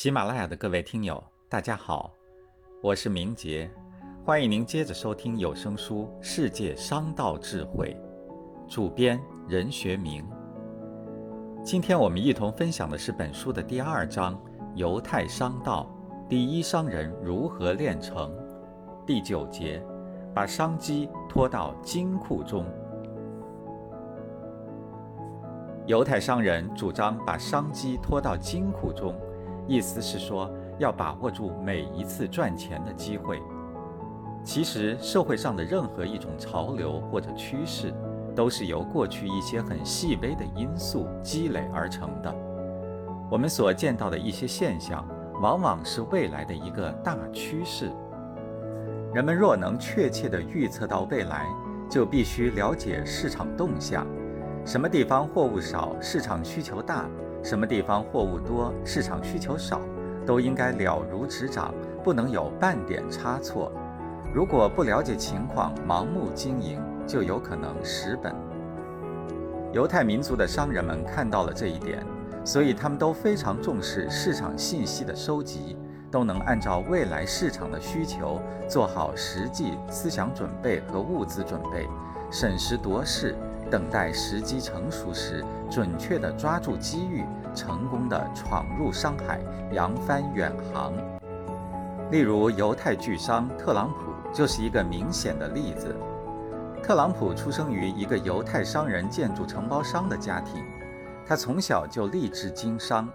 喜马拉雅的各位听友，大家好，我是明杰，欢迎您接着收听有声书《世界商道智慧》，主编任学明。今天我们一同分享的是本书的第二章《犹太商道》，第一商人如何炼成，第九节，把商机拖到金库中。犹太商人主张把商机拖到金库中。意思是说，要把握住每一次赚钱的机会。其实，社会上的任何一种潮流或者趋势，都是由过去一些很细微的因素积累而成的。我们所见到的一些现象，往往是未来的一个大趋势。人们若能确切地预测到未来，就必须了解市场动向，什么地方货物少，市场需求大。什么地方货物多，市场需求少，都应该了如指掌，不能有半点差错。如果不了解情况，盲目经营，就有可能蚀本。犹太民族的商人们看到了这一点，所以他们都非常重视市场信息的收集，都能按照未来市场的需求做好实际思想准备和物资准备，审时度势。等待时机成熟时，准确地抓住机遇，成功地闯入商海，扬帆远航。例如，犹太巨商特朗普就是一个明显的例子。特朗普出生于一个犹太商人、建筑承包商的家庭，他从小就立志经商。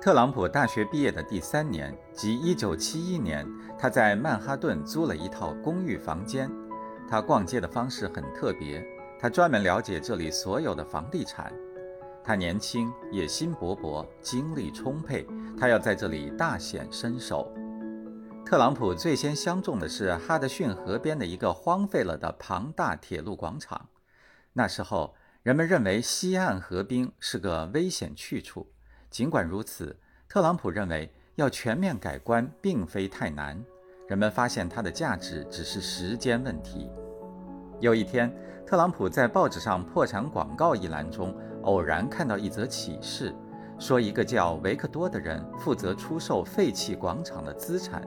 特朗普大学毕业的第三年，即1971年，他在曼哈顿租了一套公寓房间。他逛街的方式很特别。他专门了解这里所有的房地产。他年轻，野心勃勃，精力充沛。他要在这里大显身手。特朗普最先相中的是哈德逊河边的一个荒废了的庞大铁路广场。那时候，人们认为西岸河滨是个危险去处。尽管如此，特朗普认为要全面改观并非太难。人们发现它的价值只是时间问题。有一天，特朗普在报纸上破产广告一栏中偶然看到一则启事，说一个叫维克多的人负责出售废弃广场的资产。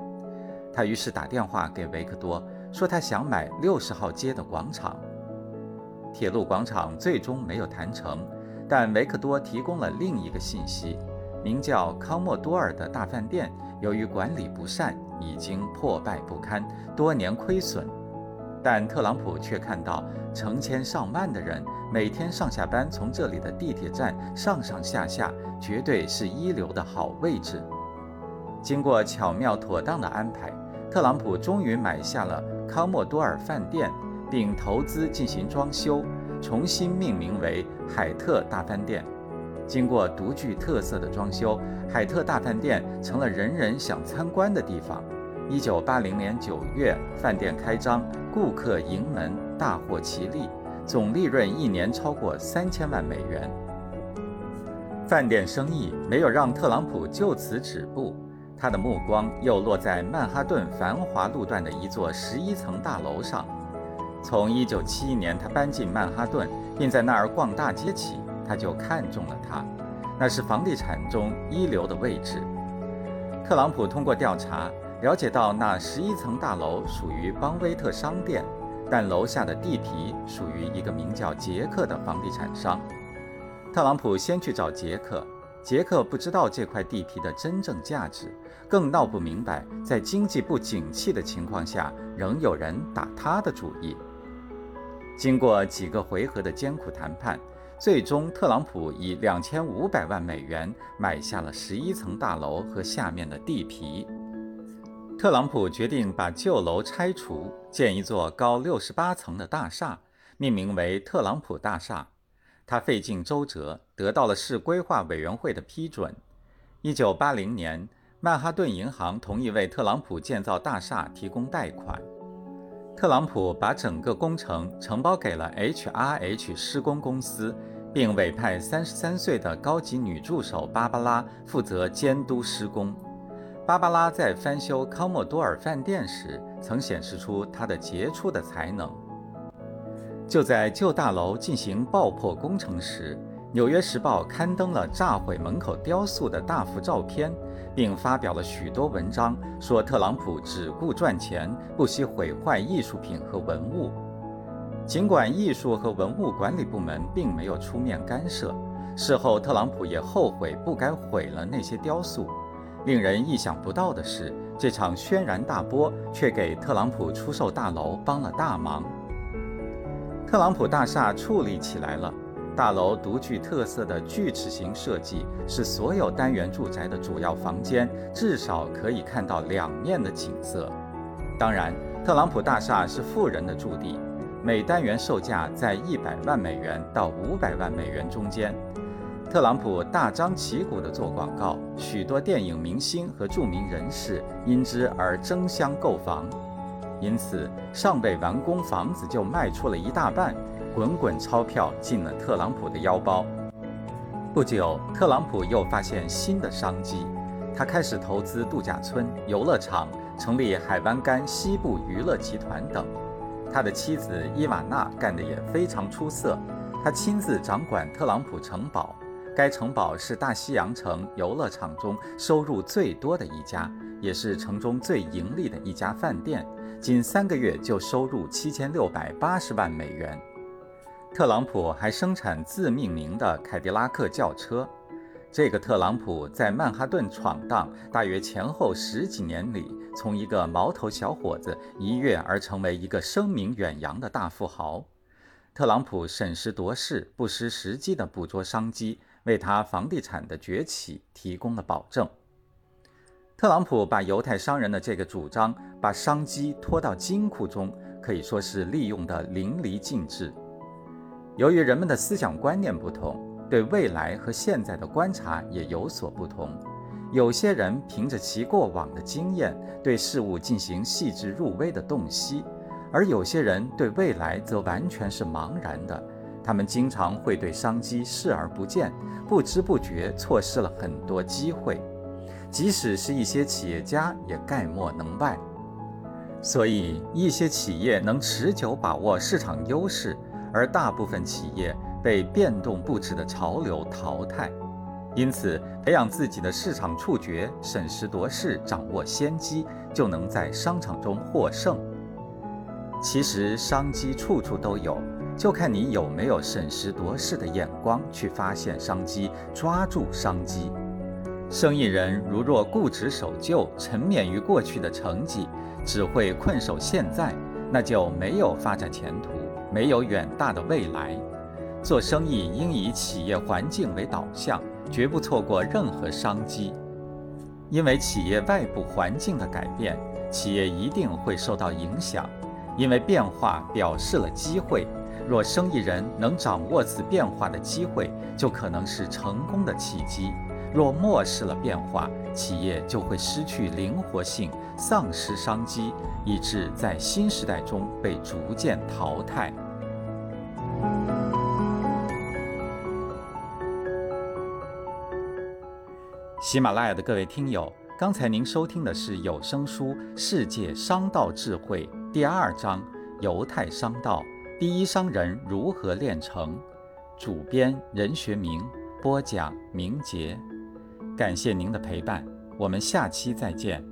他于是打电话给维克多，说他想买六十号街的广场。铁路广场最终没有谈成，但维克多提供了另一个信息：名叫康莫多尔的大饭店由于管理不善，已经破败不堪，多年亏损。但特朗普却看到成千上万的人每天上下班从这里的地铁站上上下下，绝对是一流的好位置。经过巧妙妥当的安排，特朗普终于买下了康莫多尔饭店，并投资进行装修，重新命名为海特大饭店。经过独具特色的装修，海特大饭店成了人人想参观的地方。一九八零年九月，饭店开张，顾客盈门，大获其利，总利润一年超过三千万美元。饭店生意没有让特朗普就此止步，他的目光又落在曼哈顿繁华路段的一座十一层大楼上。从一九七一年他搬进曼哈顿，并在那儿逛大街起，他就看中了它，那是房地产中一流的位置。特朗普通过调查。了解到那十一层大楼属于邦威特商店，但楼下的地皮属于一个名叫杰克的房地产商。特朗普先去找杰克，杰克不知道这块地皮的真正价值，更闹不明白在经济不景气的情况下，仍有人打他的主意。经过几个回合的艰苦谈判，最终特朗普以两千五百万美元买下了十一层大楼和下面的地皮。特朗普决定把旧楼拆除，建一座高六十八层的大厦，命名为特朗普大厦。他费尽周折，得到了市规划委员会的批准。一九八零年，曼哈顿银行同意为特朗普建造大厦提供贷款。特朗普把整个工程承包给了 H.R.H 施工公司，并委派三十三岁的高级女助手芭芭拉负责监督施工。芭芭拉在翻修康莫多尔饭店时，曾显示出她的杰出的才能。就在旧大楼进行爆破工程时，纽约时报》刊登了炸毁门口雕塑的大幅照片，并发表了许多文章，说特朗普只顾赚钱，不惜毁坏艺术品和文物。尽管艺术和文物管理部门并没有出面干涉，事后特朗普也后悔不该毁了那些雕塑。令人意想不到的是，这场轩然大波却给特朗普出售大楼帮了大忙。特朗普大厦矗立起来了，大楼独具特色的锯齿形设计使所有单元住宅的主要房间至少可以看到两面的景色。当然，特朗普大厦是富人的驻地。每单元售价在一百万美元到五百万美元中间。特朗普大张旗鼓地做广告，许多电影明星和著名人士因之而争相购房，因此尚未完工，房子就卖出了一大半，滚滚钞票进了特朗普的腰包。不久，特朗普又发现新的商机，他开始投资度假村、游乐场，成立海湾干西部娱乐集团等。他的妻子伊瓦娜干得也非常出色，他亲自掌管特朗普城堡，该城堡是大西洋城游乐场中收入最多的一家，也是城中最盈利的一家饭店，仅三个月就收入七千六百八十万美元。特朗普还生产自命名的凯迪拉克轿车。这个特朗普在曼哈顿闯荡，大约前后十几年里，从一个毛头小伙子一跃而成为一个声名远扬的大富豪。特朗普审时度势，不失时机地捕捉商机，为他房地产的崛起提供了保证。特朗普把犹太商人的这个主张，把商机拖到金库中，可以说是利用的淋漓尽致。由于人们的思想观念不同。对未来和现在的观察也有所不同。有些人凭着其过往的经验，对事物进行细致入微的洞悉；而有些人对未来则完全是茫然的。他们经常会对商机视而不见，不知不觉错失了很多机会。即使是一些企业家，也概莫能外。所以，一些企业能持久把握市场优势，而大部分企业。被变动不止的潮流淘汰，因此培养自己的市场触觉，审时度势，掌握先机，就能在商场中获胜。其实商机处处都有，就看你有没有审时度势的眼光去发现商机，抓住商机。生意人如若固执守旧，沉湎于过去的成绩，只会困守现在，那就没有发展前途，没有远大的未来。做生意应以企业环境为导向，绝不错过任何商机。因为企业外部环境的改变，企业一定会受到影响。因为变化表示了机会，若生意人能掌握此变化的机会，就可能是成功的契机；若漠视了变化，企业就会失去灵活性，丧失商机，以致在新时代中被逐渐淘汰。喜马拉雅的各位听友，刚才您收听的是有声书《世界商道智慧》第二章《犹太商道》，第一商人如何炼成？主编任学明，播讲明杰。感谢您的陪伴，我们下期再见。